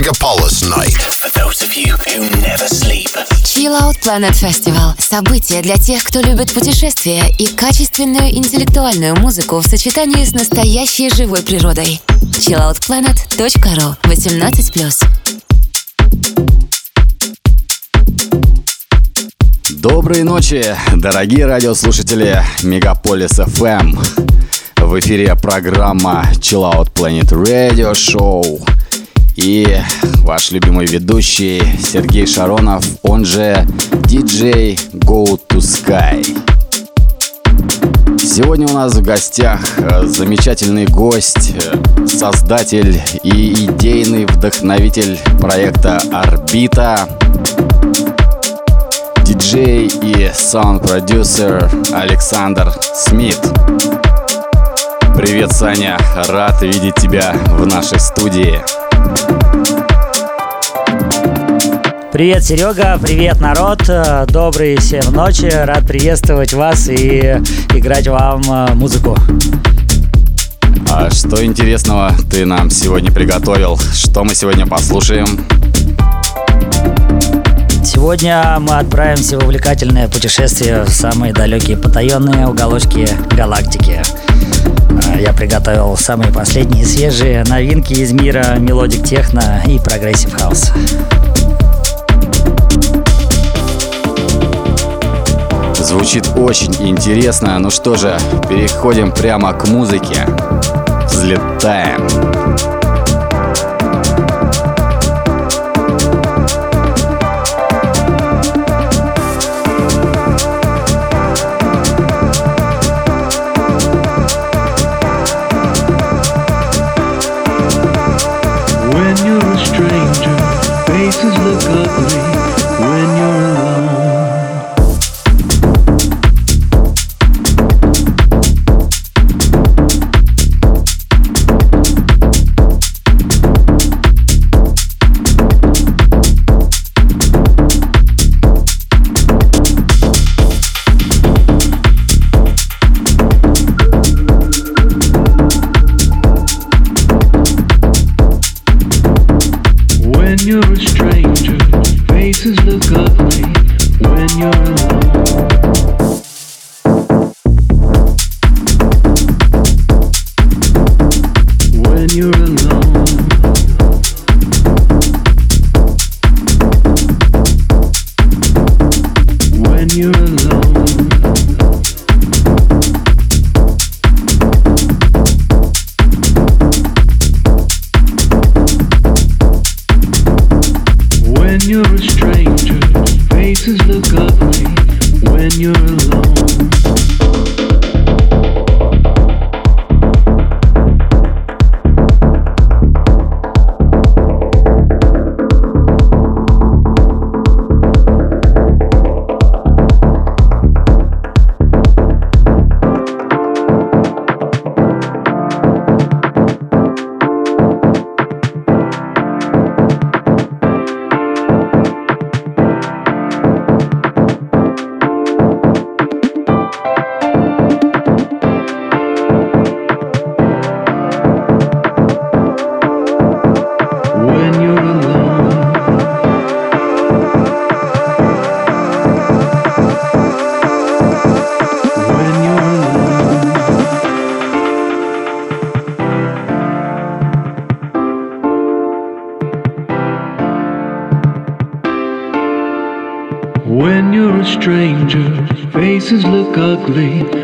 Megapolis Night. For those of you who never sleep. Chill Out Planet Festival – событие для тех, кто любит путешествия и качественную интеллектуальную музыку в сочетании с настоящей живой природой. chilloutplanet.ru 18+. Доброй ночи, дорогие радиослушатели Мегаполис FM. В эфире программа Chill Out Planet Radio Show. И ваш любимый ведущий Сергей Шаронов, он же DJ Go to Sky. Сегодня у нас в гостях э, замечательный гость, э, создатель и идейный вдохновитель проекта «Орбита», диджей и саунд-продюсер Александр Смит. Привет, Саня, рад видеть тебя в нашей студии. Привет, Серега, привет, народ, добрый всем ночи, рад приветствовать вас и играть вам э, музыку. А что интересного ты нам сегодня приготовил? Что мы сегодня послушаем? Сегодня мы отправимся в увлекательное путешествие в самые далекие потаенные уголочки галактики. А, я приготовил самые последние свежие новинки из мира melodic techno и progressive house. Звучит очень интересно. Ну что же, переходим прямо к музыке. Взлетаем. You're a stranger, faces look ugly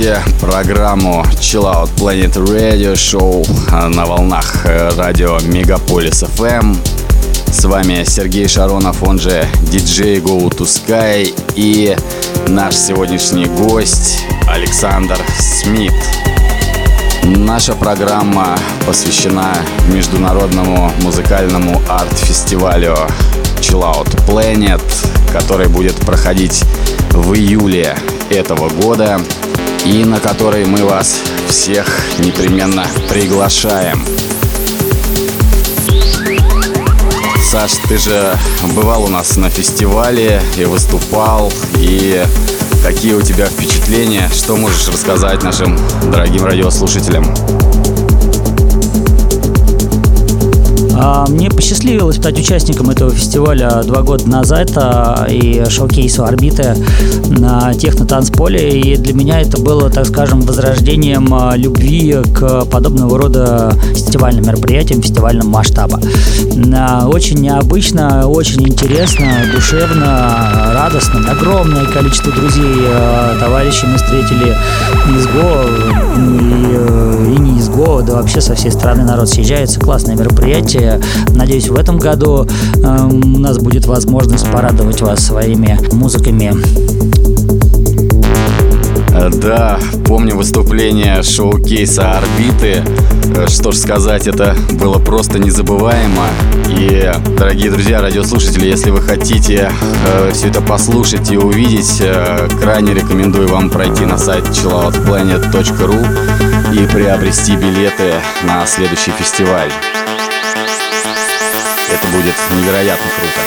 слушаете программу Chill Out Planet Radio Show на волнах э, радио Мегаполис FM. С вами Сергей Шаронов, он же DJ Go to Sky и наш сегодняшний гость Александр Смит. Наша программа посвящена международному музыкальному арт-фестивалю Chill Out Planet, который будет проходить в июле этого года и на который мы вас всех непременно приглашаем. Саш, ты же бывал у нас на фестивале и выступал, и какие у тебя впечатления, что можешь рассказать нашим дорогим радиослушателям? Мне посчастливилось стать участником этого фестиваля два года назад а, и шоу-кейсу «Орбиты» на техно-танцполе. И для меня это было, так скажем, возрождением а, любви к подобного рода фестивальным мероприятиям, фестивальным масштаба. Очень необычно, очень интересно, душевно, радостно. Огромное количество друзей, товарищей мы встретили из ГО и, и не из ГО, да вообще со всей страны народ съезжается. Классное мероприятие Надеюсь, в этом году э, у нас будет возможность порадовать вас своими музыками. Э, да, помню выступление шоу-кейса «Орбиты». Э, что ж сказать, это было просто незабываемо. И, дорогие друзья, радиослушатели, если вы хотите э, все это послушать и увидеть, э, крайне рекомендую вам пройти на сайт chilloutplanet.ru и приобрести билеты на следующий фестиваль. Это будет невероятно круто.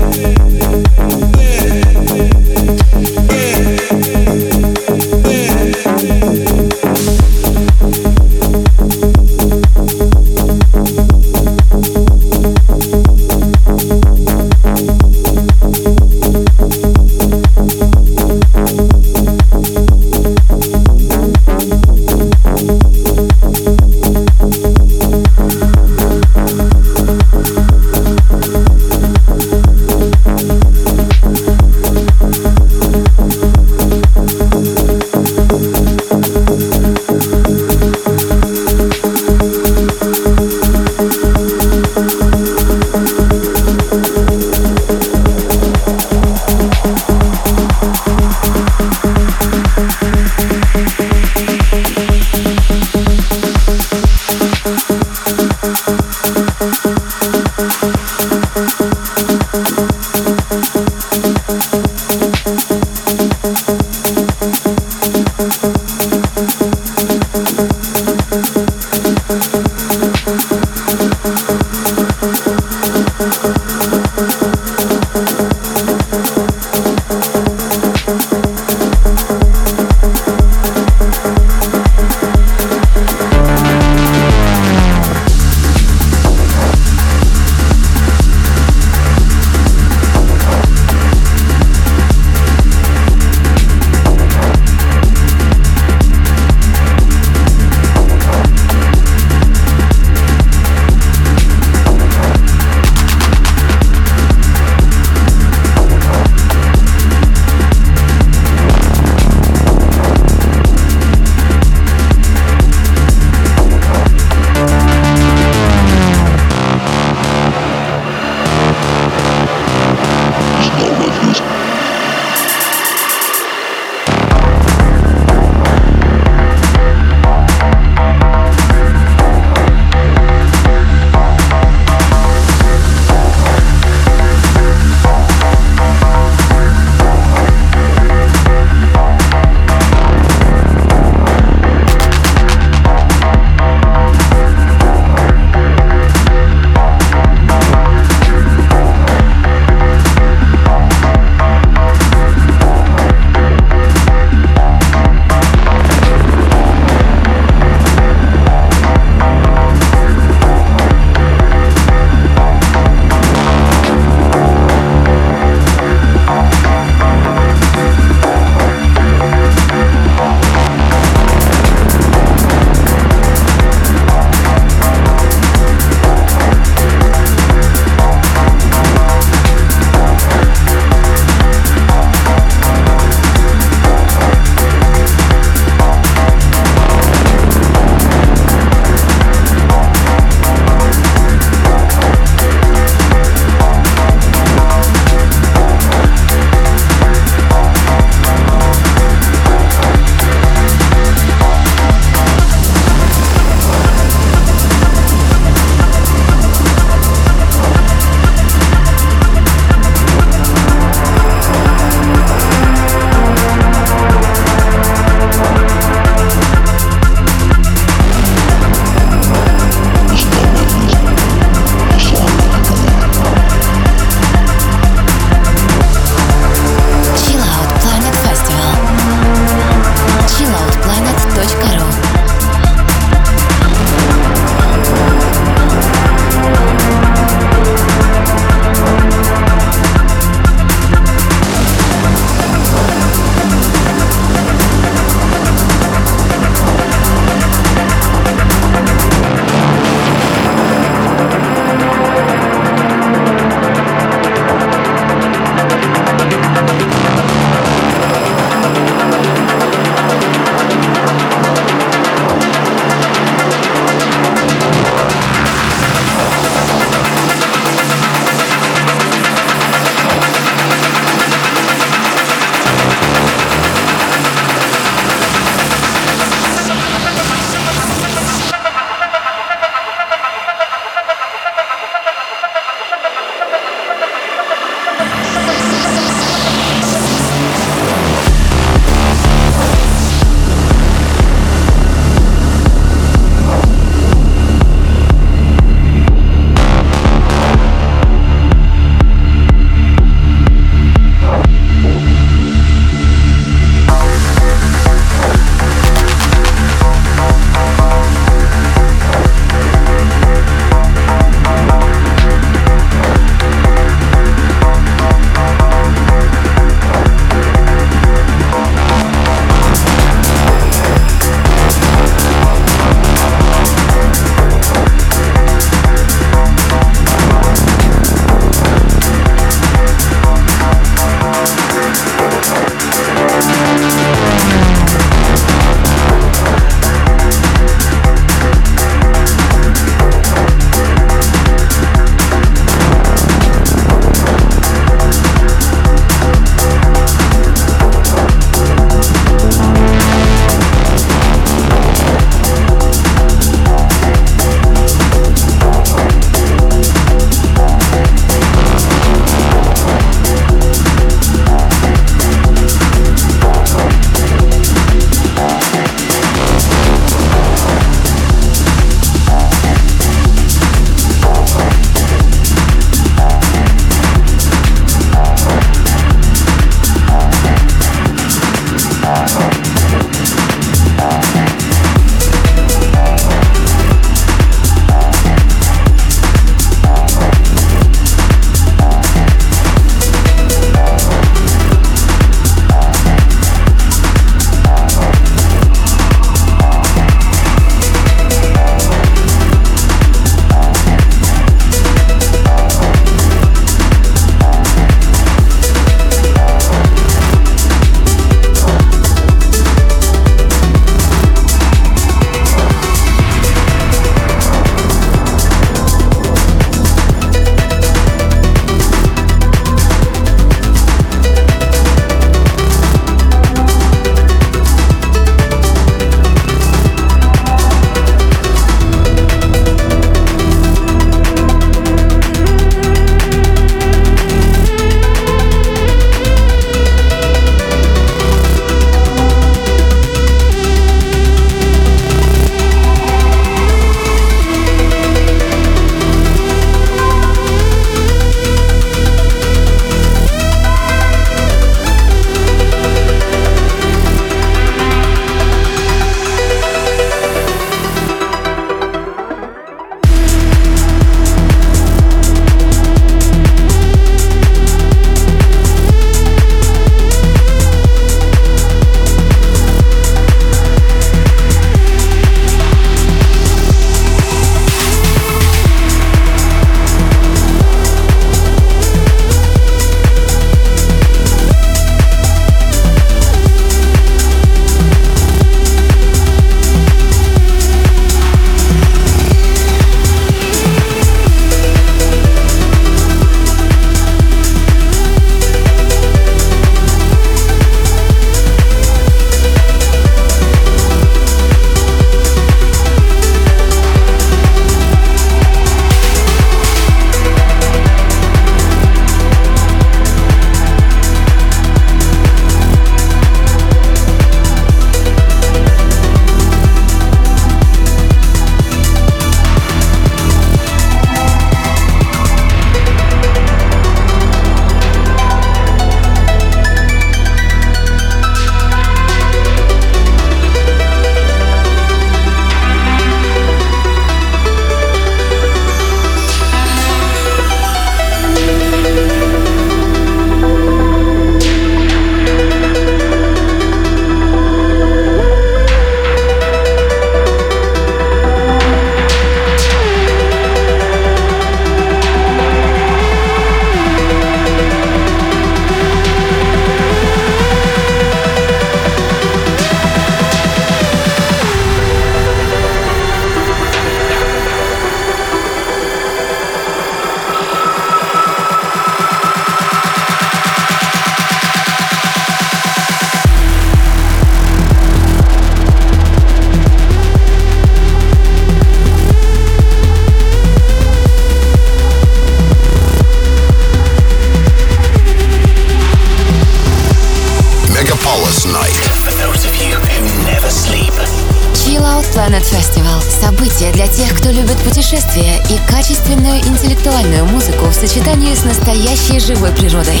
Настоящей живой природой.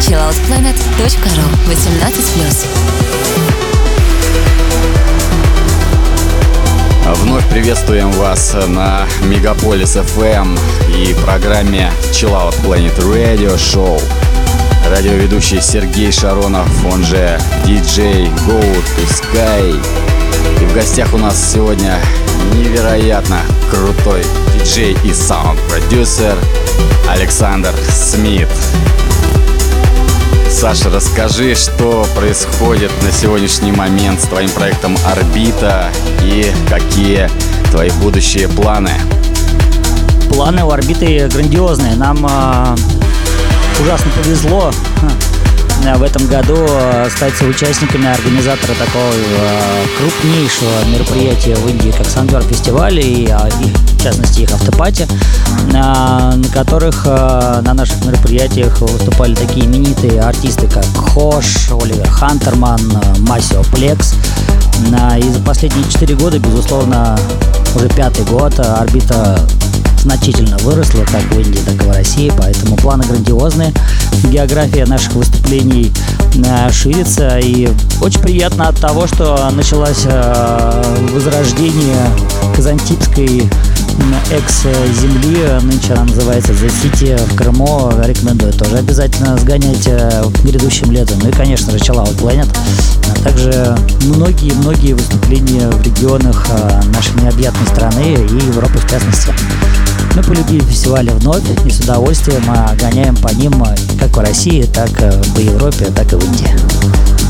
chilloutplanet.ru 18+. Вновь приветствуем вас на Мегаполис FM и программе Chill Out Planet Radio Show. Радиоведущий Сергей Шаронов, он же DJ Go to Sky. И в гостях у нас сегодня невероятно крутой диджей и саунд-продюсер Александр Смит. Саша, расскажи, что происходит на сегодняшний момент с твоим проектом «Орбита» и какие твои будущие планы? Планы у «Орбиты» грандиозные. Нам э, ужасно повезло в этом году э, стать участниками организатора такого э, крупнейшего мероприятия в Индии, как Сандвар фестиваль и, а, и в частности их автопати, на, на которых э, на наших мероприятиях выступали такие именитые артисты, как Хош, Оливер Хантерман, Масио Плекс. И за последние четыре года, безусловно, уже пятый год орбита значительно выросла как в Индии, так и в России, поэтому планы грандиозные. География наших выступлений э, ширится, и очень приятно от того, что началось э, возрождение казантипской экс-земли, нынче она называется The City в Крыму, рекомендую тоже обязательно сгонять э, грядущим летом. Ну и, конечно же, Chill Out Planet, а также многие-многие выступления в регионах нашей необъятной страны и Европы в частности. Мы полюбили фестивали вновь и с удовольствием гоняем по ним как в России, так в Европе, так и в Индии.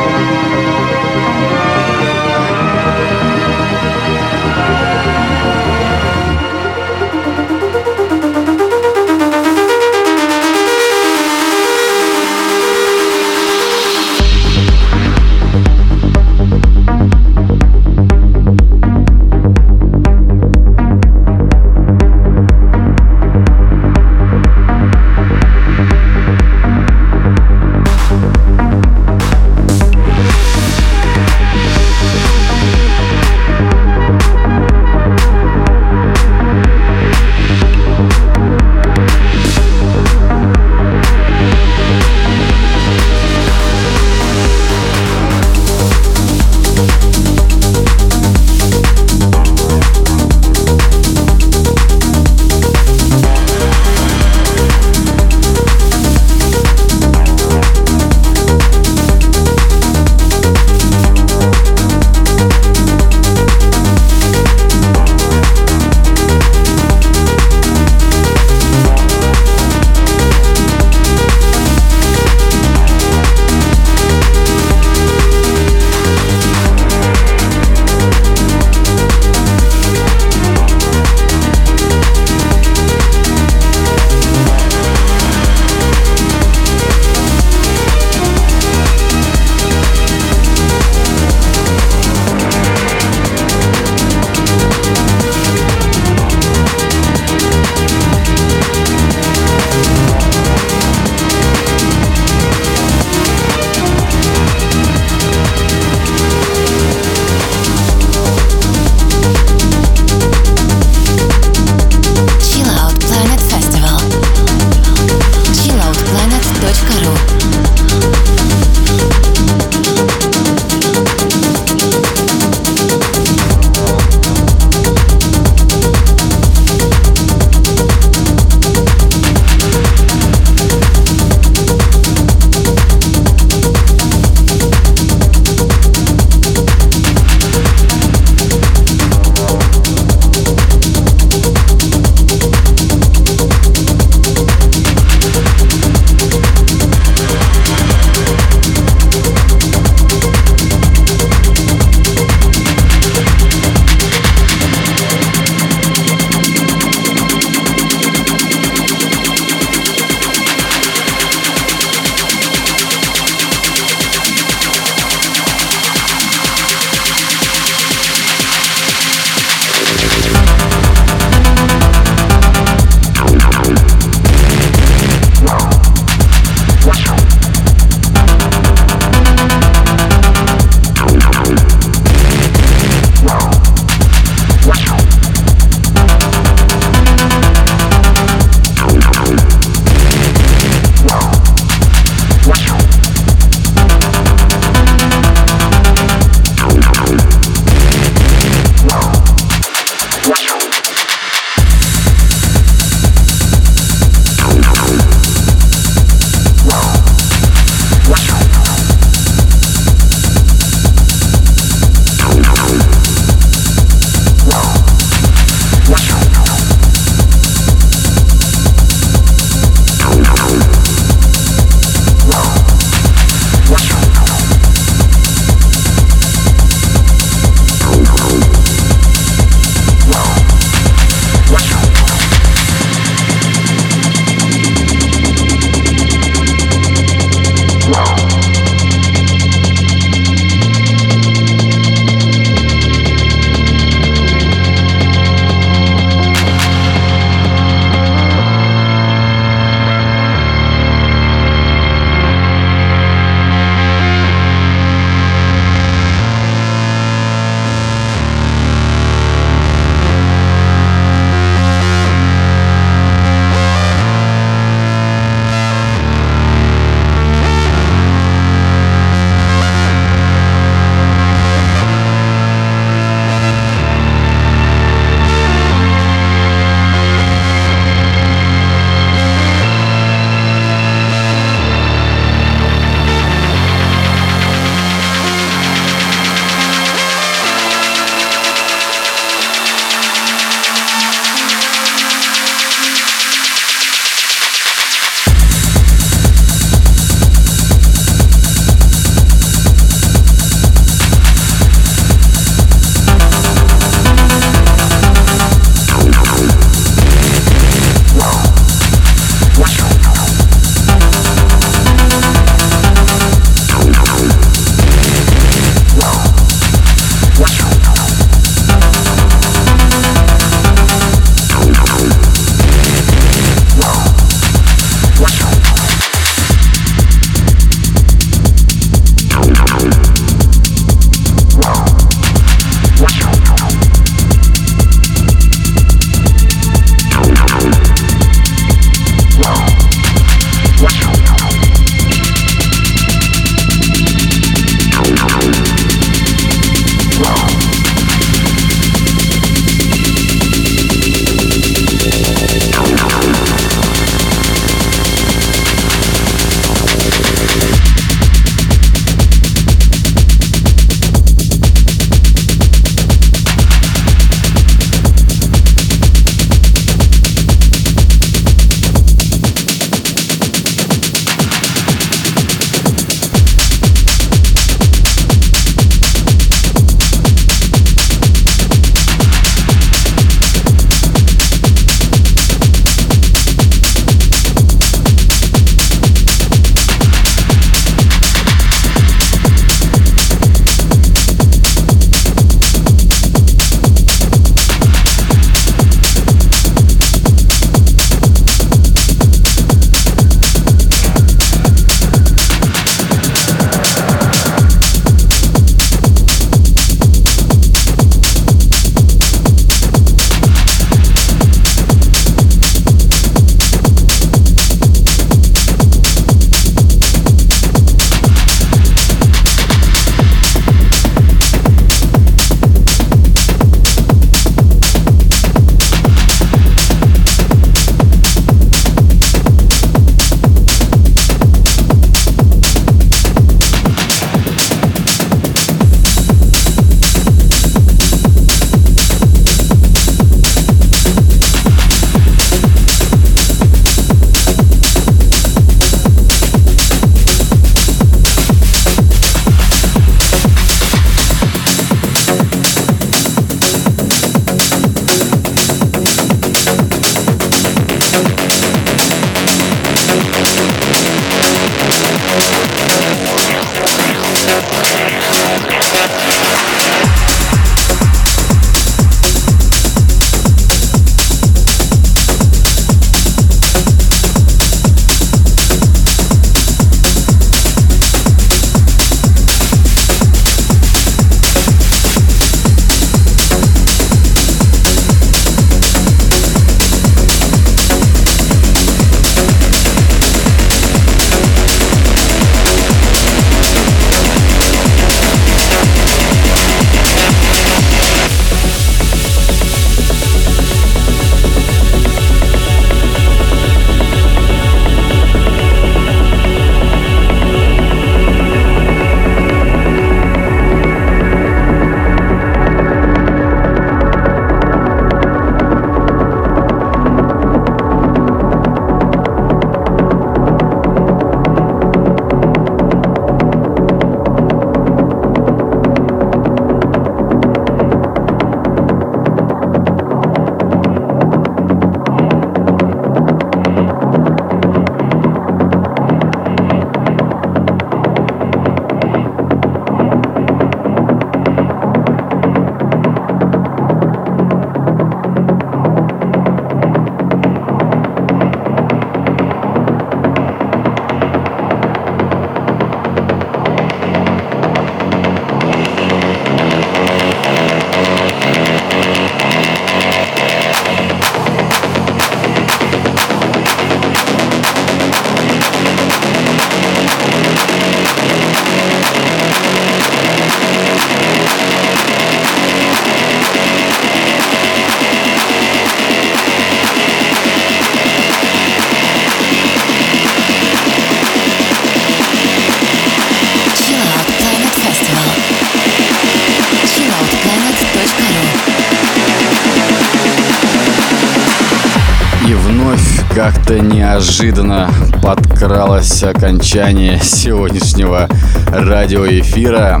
Неожиданно подкралось окончание сегодняшнего радиоэфира.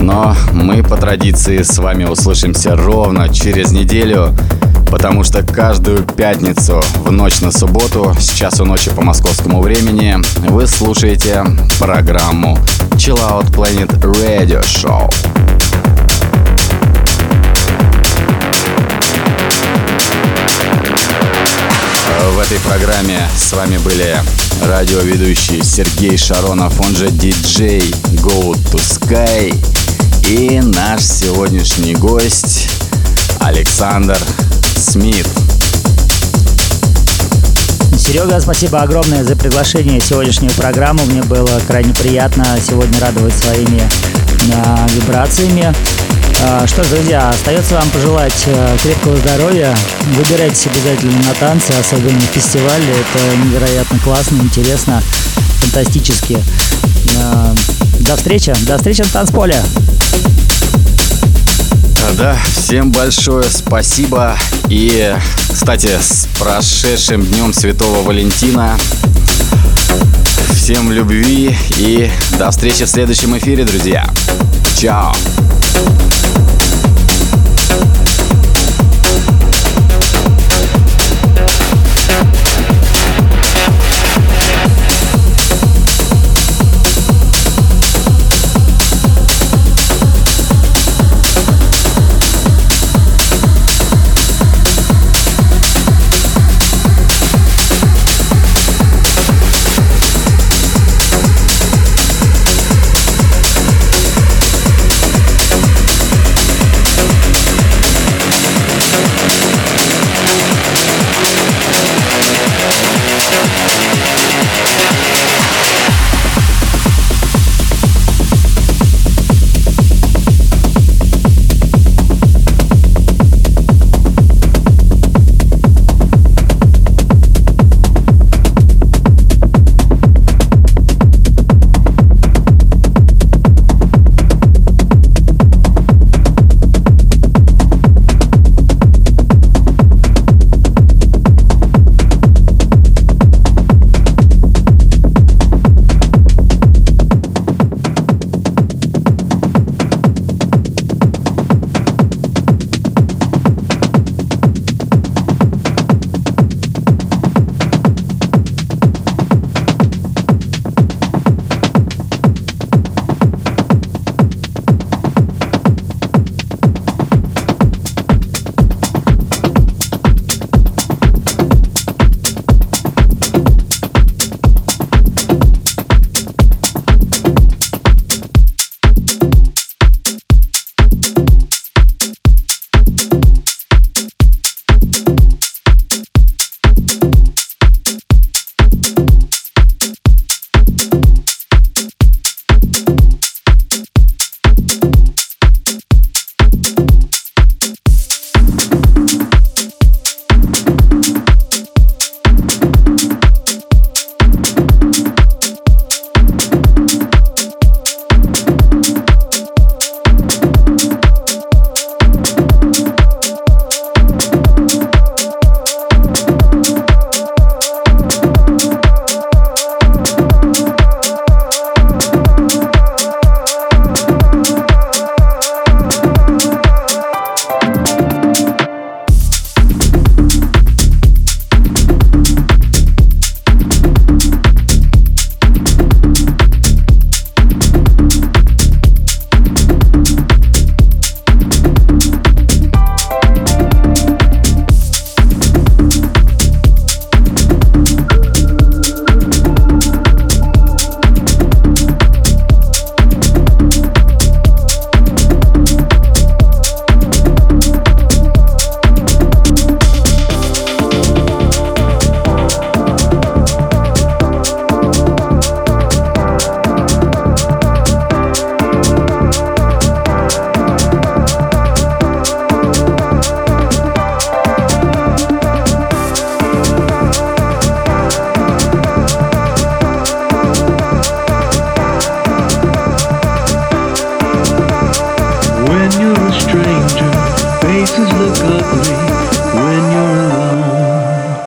Но мы по традиции с вами услышимся ровно через неделю, потому что каждую пятницу в ночь на субботу с часу ночи по московскому времени вы слушаете программу Chill Out Planet Radio Show. В этой программе с вами были радиоведущий Сергей Шаронов, он же диджей Go to Sky и наш сегодняшний гость Александр Смит. Серега, спасибо огромное за приглашение в сегодняшнюю программу. Мне было крайне приятно сегодня радовать своими э, вибрациями. Э, что ж, друзья, остается вам пожелать э, крепкого здоровья. Выбирайтесь обязательно на танцы, особенно на фестивале. Это невероятно классно, интересно, фантастически. Э, до встречи, до встречи на танцполе. Да, всем большое спасибо. И, кстати, с прошедшим днем Святого Валентина. Всем любви и до встречи в следующем эфире, друзья. Чао.